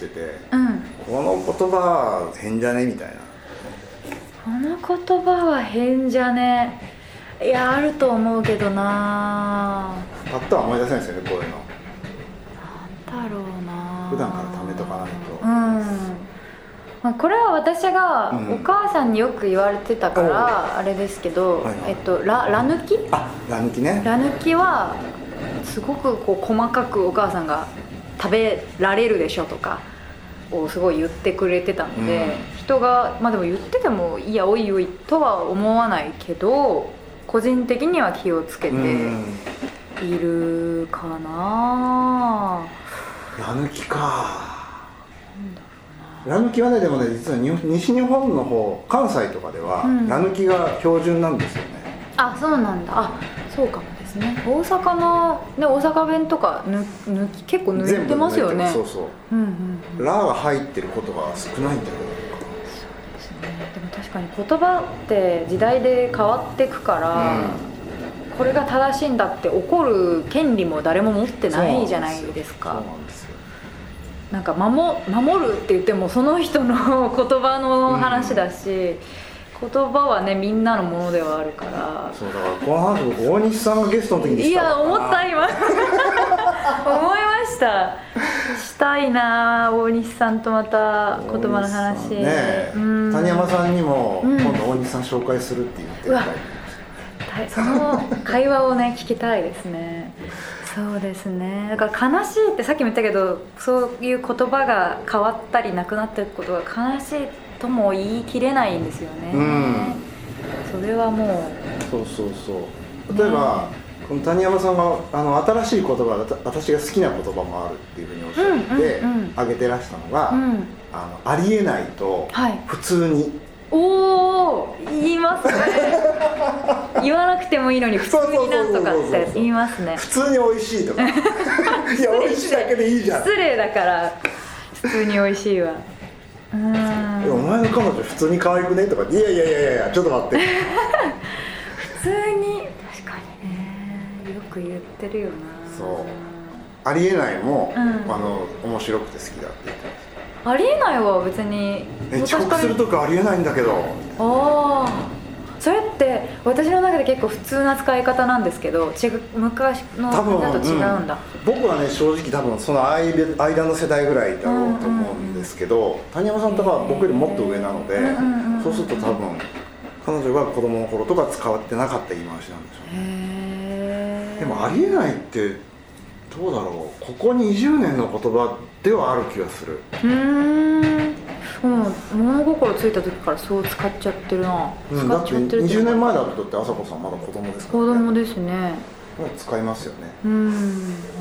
しててうん。この言葉変じゃね？みたいな。この言葉は変じゃね？いやあると思うけどな。パッとは思い出せないですよねこういうの。なんだろうな。普段から貯めとかないと。うん。まあ、これは私がうん。お母さんによく言われてたからあれですけど、はいはい。えっとララ抜き？あラ抜きね。ラ抜きはすごくこう細かくお母さんが食べられるでしょとかをすごい言ってくれてたので、うん。人がまあでも言っててもいやおいおいとは思わないけど個人的には気をつけてうん。いるかな。ラ抜きか。ラ抜きはねでもね実はに西日本の方関西とかでは、うん。ラ抜きが標準なんですよね。あそうなんだ。あそうかもですね。大阪の、ね、大阪弁とかぬ抜き結構抜いてますよね。そうそう。うんうんうん。ラが入ってることが少ないんだけどですね。でも確かに言葉って時代で変わってくから、これが正しいんだって怒る権利も誰も持ってないじゃないですか。そうなんですよ。なんか守守るって言ってもその人の言葉の話だし、言葉はねみんなのものではあるから。そうだからこの話僕大西さんがゲストの時にいや思った今。思いました。したいな大西さんとまた言葉の話、ね。うん。谷山さんにもうん。今度大西さん紹介するって言ってうわたはいその会話をね聞きたいですね。そうですね。だから悲しいってさっきも言ったけどそういう言葉が変わったりなくなっていくことが悲しいとも言い切れないんですよね、うん。それはもそうそうそう。例えば、この谷山さんがあの新しい言葉私が好きな言葉もあるっていうふうにおっしゃって挙げてらしたのが、ううん。あのありえないとはい。普通に、おお言いますね。言わなくてもいいのに普通になんとかって言いますね。普通に美味しいとか。いや美味しいだけでいいじゃん。失礼だから普通に美味しいわおん。前の彼女普通に可愛くね？とかいやいやいやいやちょっと待って。普通に。確かにね。よく言ってるよな。そう。ありえないも、うん。あの面白くて好きだって言ってまありえないは別に。すえ遅刻するとかありえないんだけど。ああそれって私の中で結構普通な使い方なんですけど昔の多分だと違うんだ、僕はね正直多分その間間の世代ぐらいだろうと思うんですけど、谷山さんとかは僕よりもっと上なので、うんうんうんうん。そうすると多分彼女が子供の頃とか使ってなかった言い回しなんでしょうね。でもありえないってどうだろう。ここ20年の言葉ではある気がする。うーんもう物心ついた時からそう使っちゃってるな、うん、使っちゃってる20年前だととだって朝子さんまだ子供ですから、子ね、供ですね。もう使いますよね。うん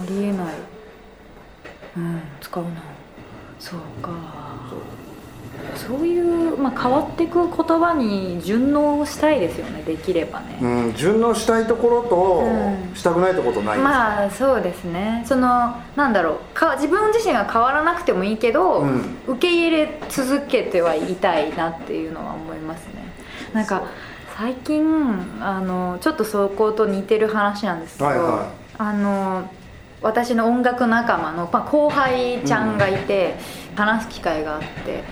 ありえない。うん使うな。そうかそういう、まあ、変わっていく言葉に順応したいですよねできればね、うん、順応したいところと、うん。したくないところとないです。か、まあそうですね。そのなんだろう。か自分自身が変わらなくてもいいけど、うん。受け入れ続けてはいたいなっていうのは思いますね。なんか最近あのちょっとそこと似てる話なんですけど、はいはい。あの私の音楽仲間の、まあ、後輩ちゃんがいて、話す機会があって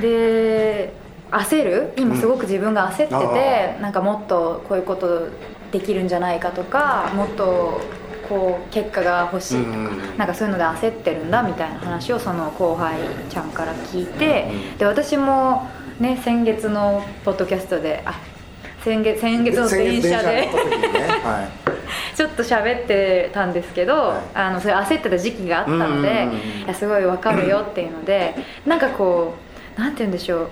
で焦る？今すごく自分が焦ってて、うんなんかもっとこういうことできるんじゃないかとかもっとこう結果が欲しいとか、うん。なんかそういうので焦ってるんだみたいな話をその後輩ちゃんから聞いて、うんで私もね先月のポッドキャストであ先月先月の電車で ちょっと喋ってたんですけど、はい。あのそれ焦ってた時期があったので、いやすごいわかるよっていうので、なんかこうなんて言うんでしょう。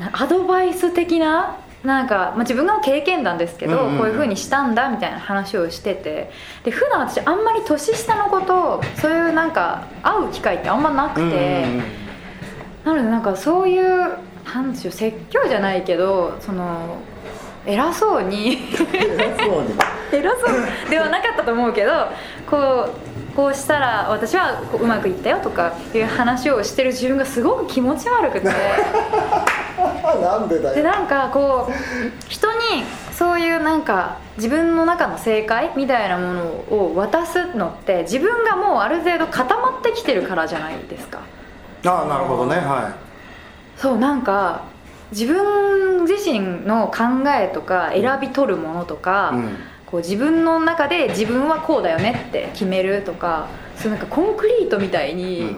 なアドバイス的ななんか、まあ、自分の経験談ですけど、こういうふうにしたんだみたいな話をしてて。で普段私あんまり年下の子とそういうなんか会う機会ってあんまなくて、なのでなんかそういうなんでしょう説教じゃないけどその偉そうに。そうに。偉そうではなかったと思うけどこうこうしたら私はこううまくいったよとかいう話をしてる自分がすごく気持ち悪くて。なんでだよ。でなんかこう人にそういうなんか自分の中の正解みたいなものを渡すのって自分がもうある程度固まってきてるからじゃないですか。ああなるほどね。はそうなんか自分自身の考えとか選び取るものとか、い、うん、こう自分の中で自分はこうだよねって決めるとかそうなんかコンクリートみたいに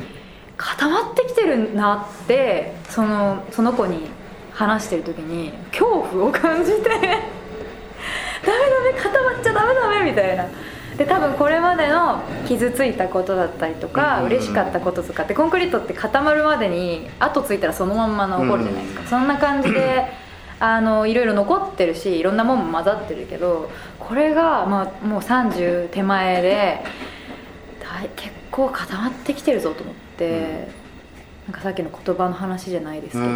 固まってきてるなってそのその子に話してる時に恐怖を感じて ダメダメ固まっちゃダメダメみたいな。で多分これまでの傷ついたことだったりとか、う嬉しかったこととかってコンクリートって固まるまでに後ついたらそのまんま残るじゃないですか、うん。そんな感じであのいろいろ残ってるしいろんなもんも混ざってるけどこれが、まあ、もう30手前で結構固まってきてるぞと思って、なんかさっきの言葉の話じゃないですけど、うんう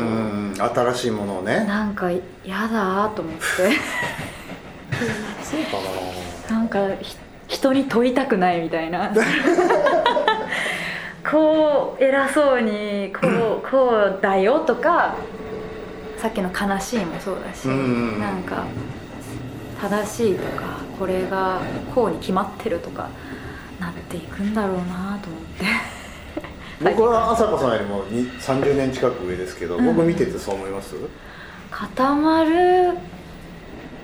ん新しいものをね。なんか嫌だと思って。そうかなんかひ人に問いたくないみたいな。こう偉そうにこうこうだよとかさっきの悲しいもそうだし、うんうんうん。なんか正しいとかこれがこうに決まってるとかなっていくんだろうなと思って。な 僕は朝子さんよりもに30年近く上ですけど、うん。僕見ててそう思います？固まる。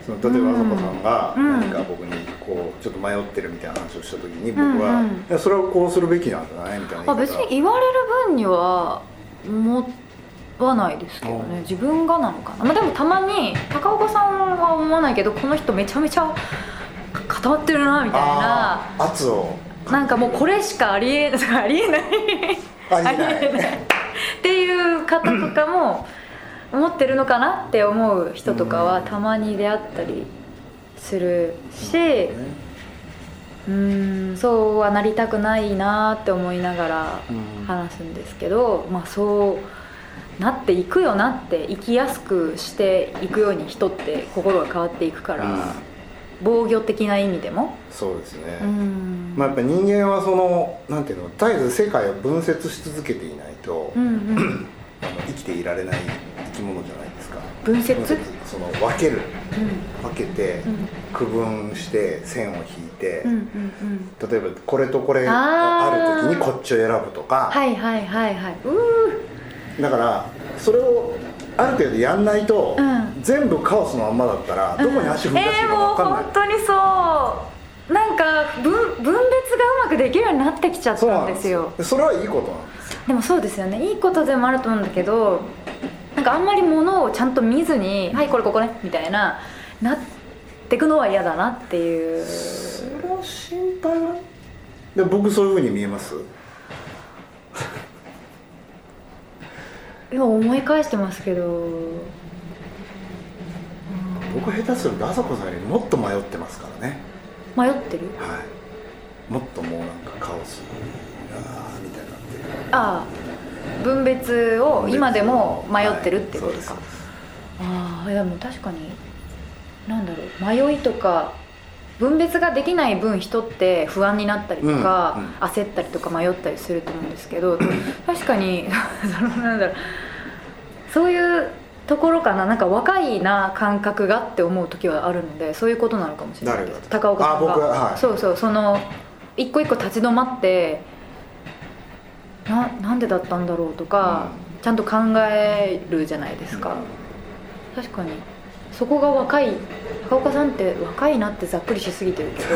その例えば朝子さんがうん。何か僕にこうちょっと迷ってるみたいな話をした時に僕は、うんうん。いやそれはこうするべきなんじゃない？みたいなあ別に言われる分には思わないですけどね。自分がなのかな、まあ、でもたまに高岡さんは思わないけどこの人めちゃめちゃ固まってるなみたいな。圧を。なんかもうこれしか ありえない。ありえない。ありえない。っていう方とかも思ってるのかなって思う人とかはたまに出会ったりするしうーんそうはなりたくないなって思いながらうん話すんですけど、まあそうなっていくよなって生きやすくしていくように人って心が変わっていくから、うん。防御的な意味でも？そうですね、うん。まあ、やっぱ人間はそのなんていうの絶えず世界を分節し続けていないと、うんうん。生きていられない生き物じゃないですか。分節？その分ける。うん。分けてうん。区分して線を引いて、うんうんうん。例えばこれとこれがある時にこっちを選ぶとか、はいはいはいはい。うだからそれをある程度やんないと、うん。全部カオスのまんまだったらどこに足踏み出していいか分かんない、えー、もう本当にそう。なんか分分別がうまくできるようになってきちゃったなんんですよ。それはいいことなんですよ。でもそうですよね。いいことでもあると思うんだけどなんかあんまりものをちゃんと見ずに「はいこれここね」みたいななってくのは嫌だなっていう。その心配はで僕そういうふうに見えます今思い返してますけど。僕下手するとあさこさんよりもっと迷ってますからね。迷ってる？はい。もっともうなんかカオスあーみたいになってるああ。分別を今でも迷ってるってことか、はい。ああいやもう確かになんだろう。迷いとか分別ができない分人って不安になったりとか、うんうん。焦ったりとか迷ったりすると思うんですけど 確かに そのなんだろう。そういうところかな。なんか若いな感覚がって思う時はあるのでそういうことなのかもしれないです。高岡さんが。ははい。そうそう。その一個一個立ち止まってななんでだったんだろうとか、ちゃんと考えるじゃないですか、確かにそこが若い高岡さんって若いなってざっくりしすぎてるけど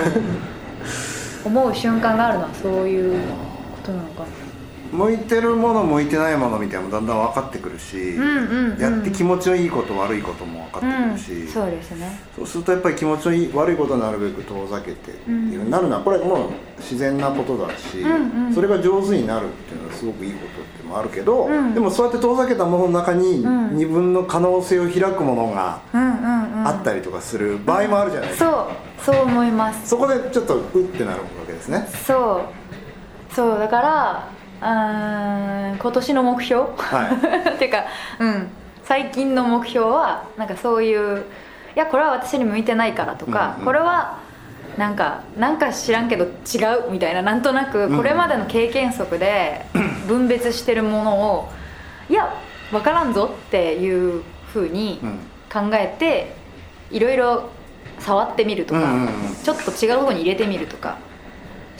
思う瞬間があるのはそういうことなのかな向いてるもの向いてないものみたいなのもだんだん分かってくるし、うんうん、うん、やって気持ちのいいこと悪いことも分かってくるし、うん、そうですね。そうするとやっぱり気持ちのいい悪いことをなるべく遠ざけてっていうふうになるのはこれもう自然なことだし、うんうん。それが上手になるっていうのはすごくいいことってもあるけど、うん。でもそうやって遠ざけたものの中にうん。二分の可能性を開くものがあったりとかする場合もあるじゃないですか、そうそう思います。そこでちょっとうってなるわけですね。そう。そうだから今年の目標？はっ ていうかうん。最近の目標はなんかそういういやこれは私に向いてないからとか、うんうん。これはなんかなんか知らんけど違うみたいななんとなくうんこれまでの経験則で 分別してるものをいや分からんぞっていうふうにうん。考えていろいろ触ってみるとか、ちょっと違うところに入れてみるとか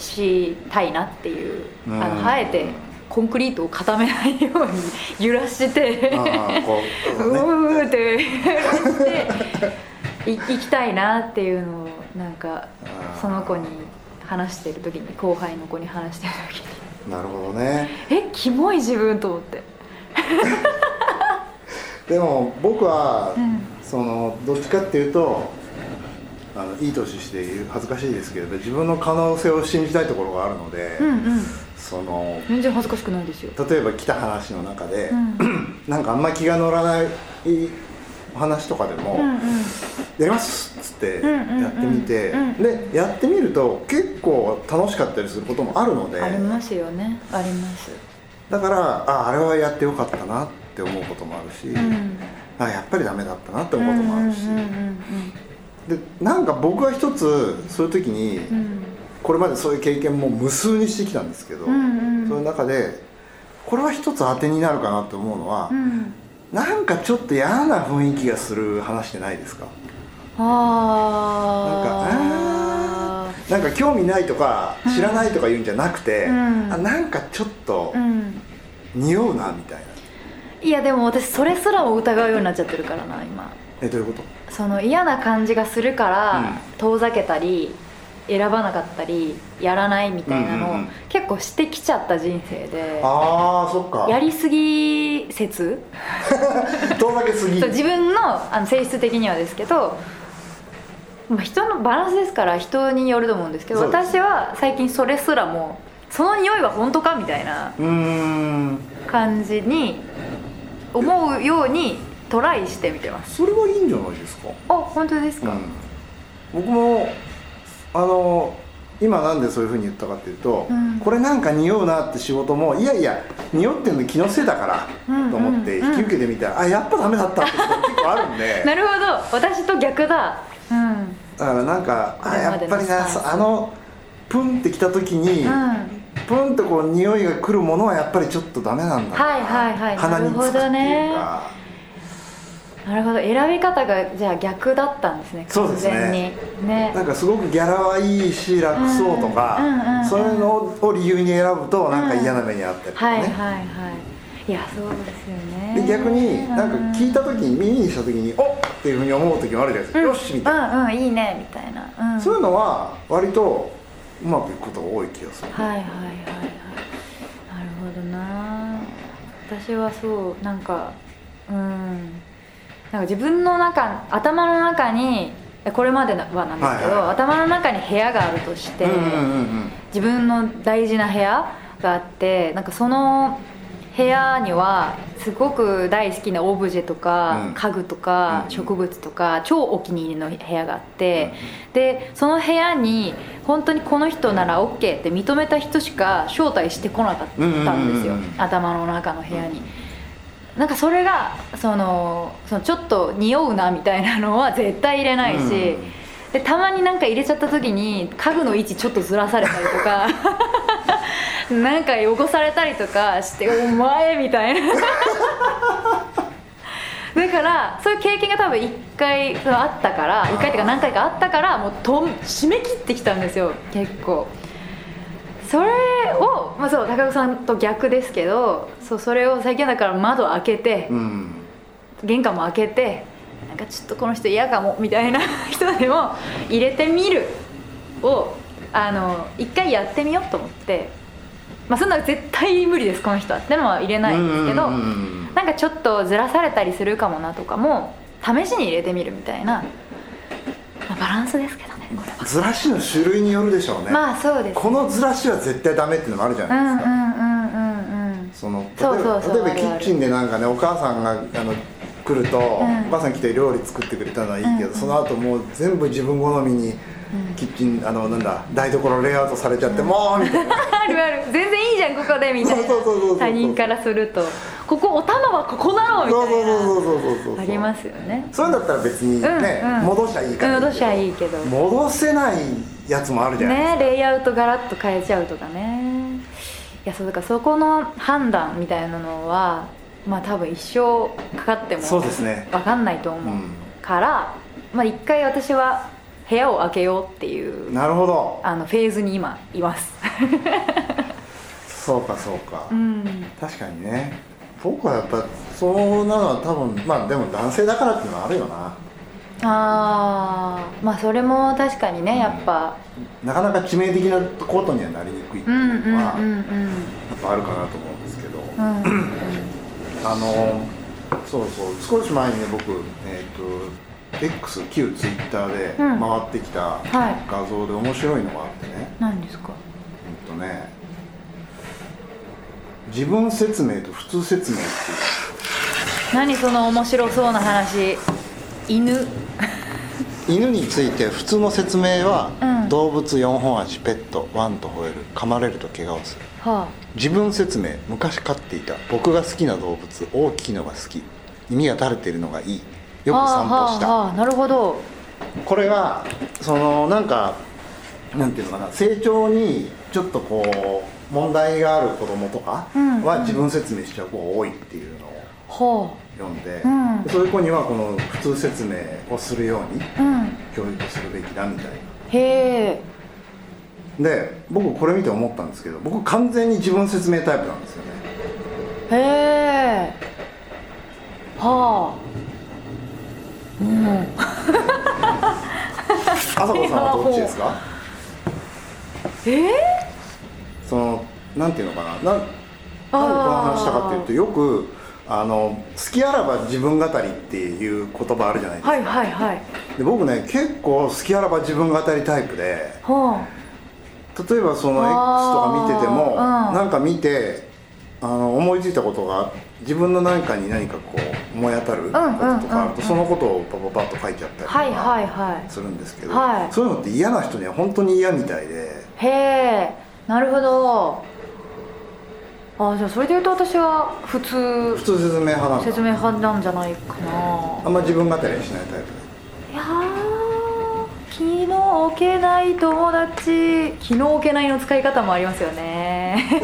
したいなっていう、うんあのあえてコンクリートを固めないように揺らしてうううーって揺らしてい行きたいなっていうのをなんかその子に話してる時に後輩の子に話してる時になるほどねえキモい自分と思ってでも僕は、うんそのどっちかっていうとあのいい年して恥ずかしいですけれど自分の可能性を信じたいところがあるので、うんうん。その全然恥ずかしくないですよ。例えば来た話の中で、うん。なんかあんまり気が乗らないお話とかでも、うんうん。やりますっつってうんうんうんやってみて、うん。でやってみると結構楽しかったりすることもあるのでありますよね。あります。だからああれはやってよかったなって思うこともあるし、うん。あやっぱりダメだったなって思うこともあるし、うんうんでなんか僕は一つそういう時に、これまでそういう経験も無数にしてきたんですけど、うんうん。そういう中でこれは一つ当てになるかなと思うのは、うん。なんかちょっと嫌な雰囲気がする話ってないですか。ああなんか興味ないとかうん。知らないとか言うんじゃなくて、うん。あなんかちょっとうん。匂うなみたいな、いやでも私それすらも疑うようになっちゃってるからな今えどういうこと？その嫌な感じがするから、うん。遠ざけたり選ばなかったりやらないみたいなのを、結構してきちゃった人生でああそっか。やりすぎ説？遠ざけすぎ。自分のあの性質的にはですけど、まあ、人のバランスですから人によると思うんですけど私は最近それすらもその匂いは本当かみたいな感じに思うようにトライしてみてます。それはいいんじゃないですか？あ本当ですか、うん、僕もあの今なんでそういうふうに言ったかっていうと、うん。これなんか匂うなって仕事もいやいや匂ってるの気のせいだからうんと思ってうん引き受けてみたら、あやっぱダメだったってことが結構あるんで。なるほど。私と逆だ。うん。だからなんかあやっぱりなあのプンってきた時に、うん。プンとこう匂いが来るものはやっぱりちょっとダメなんだな。はいはいはい。鼻につくっていうかなるほど選び方がじゃあ逆だったんですね完全に。ね。なんかすごくギャラはいいし楽そうとか、うんうんうんうん。そういうのを理由に選ぶとなんか嫌な目にあったりとかね、はいはいはい。いやそうですよね。で逆になんか聞いた時に耳にした時におっ！っていうふうに思う時もあるじゃないですか、うん。よしみたいな、うんうんいいねみたいな、うん、そういうのは割とうまくいくことが多い気がする、はいはいはいはい。なるほどな。私はそうなんかうんなんか自分の中頭の中にえこれまではなんですけど、はいはい。頭の中に部屋があるとして、うんうんうん自分の大事な部屋があってなんかその部屋にはすごく大好きなオブジェとか、うん。家具とか、うん植物とか超お気に入りの部屋があって、でその部屋に本当にこの人なら OK って認めた人しか招待してこなかったんですよ、うんうんうんうん。頭の中の部屋に。なんかそれがそのそのちょっと匂うなみたいなのは絶対入れないし、うん。でたまになんか入れちゃった時に家具の位置ちょっとずらされたりとか なんか汚されたりとかして「お前」みたいな。だからそういう経験が多分1回あったから1回っていうか何回かあったからもうと締め切ってきたんですよ結構それを、まあ、そう高岡さんと逆ですけどそうそれを最近だから窓開けて、うん。玄関も開けてなんかちょっとこの人嫌かもみたいな 人でも入れてみるをあの一回やってみようと思ってまあそんな絶対無理ですこの人は。ってのは入れないんですけど、なんかちょっとずらされたりするかもなとかも試しに入れてみるみたいな、まあ、バランスですけど。ずらしの種類によるでしょうね、まあそうです。このずらしは絶対ダメっていうのもあるじゃうんうんないですか、うんうんうんうそうそうば例えばキッチンでなんかねお母さんがあの来ると、ん。お母さん来て料理作ってくれたのはいいけど、うん。その後もう全部自分好みにキッチンあのなんだ台所レイアウトされちゃって、もうみたいな。あるある。全然いいじゃんここでみたいな。他人からするとここお玉はここだろうみたいなそうそうそうそうそうありますよね。そういうんだったら別にね、うんうん。戻しゃいいか。ら戻しゃいいけど。戻せないやつもあるじゃないですか、ねレイアウトガラッと変えちゃうとかね。いやそうだからそこの判断みたいなのはまあ多分一生かかってもそうですね。分かんないと思う、うん。からまあ一回私は部屋を開けようっていうなるほど。あのフェーズに今います。そうかそうか、うん。確かにね僕はやっぱそうなのは多分まあでも男性だからっていうのはあるよな。あーまあそれも確かにねやっぱ。なかなか致命的なことにはなりにくいってうんうんいうのは、やっぱあるかなと思うんですけど、うんうんあのそうそう少し前にね僕えっ、と X 旧 Twitter でうん。回ってきたはい。画像で面白いのがあってね、何ですか？えっとね自分説明と普通説明っていう。何その面白そうな話。犬。犬について普通の説明は、うん。動物4本足ペットワンと吠える噛まれると怪我をする。は自分説明昔飼っていた僕が好きな動物大きいのが好き。耳が垂れているのがいい。あよく散歩した、はあはあなるほど。これがそのなんかなんていうのかな成長にちょっとこう問題がある子供とかうん。は自分説明しちゃう子が多いっていうのをは読んで、うん。そういう子にはこの普通説明をするように教育するべきだみたいな。へえ。で僕これ見て思ったんですけど僕完全に自分説明タイプなんですよね。へえ。はあ。うん。朝子さんはどっちですか？えー、そのなんていうのかな？なんなんでこの話したかっていうとよくあの好きあらば自分語りっていう言葉あるじゃないですか、はいはいはい。で僕ね結構好きあらば自分語りタイプでは例えばその X とか見てても、うん。なんか見てあの思いついたことが自分の何かに何かこう思い当たることとかあると、そのことをパパパッと書いちゃったりとあはいはいかはい。するんですけど、はい。そういうのって嫌な人には本当に嫌みたいで。へえなるほど。あじゃあそれで言うと私は普通。普通説明派なんだ。説明派なんじゃないかな。あんま自分語りはしないタイプでいやー気の置けない友達。気の置けないの使い方もありますよね。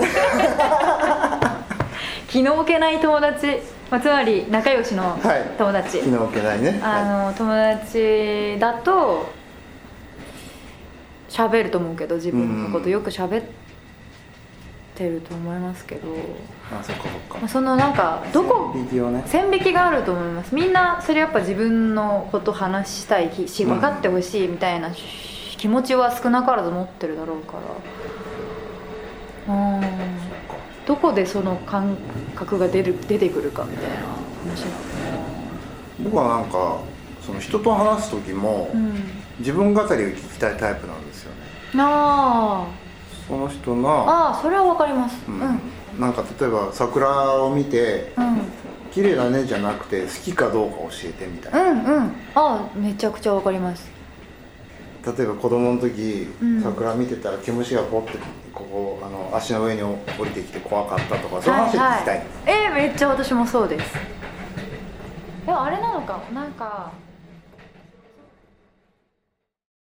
気の置けない友達、まあ、つまり仲良しのはい。友達、気の置けないね。あの友達だと喋ると思うけど自分のことよく喋ってると思いますけど、あそっかそっか。まあ、そのなんかどこ線引きをね。線引きがあると思います。みんなそれやっぱ自分のこと話したいしうん。分かってほしいみたいな気持ちは少なからず持ってるだろうから。うん。どこでその感覚が出る出てくるかみたいな話な僕はなんかその人と話す時も、の自分語りを聞きたいタイプなんですよね。うんあその人の、あああそれは分かります。ううん。んうん。なんか例えば桜を見てうん「綺麗だね」じゃなくて「好きかどうか教えて」みたいな、うんうん。ああめちゃくちゃ分かります。例えば子供の時、うん。桜見てたら毛虫がポッてここあの足の上に降りてきて怖かったとかそういう話を聞きたい、えーめっちゃ私もそうです。えあれなのかなんか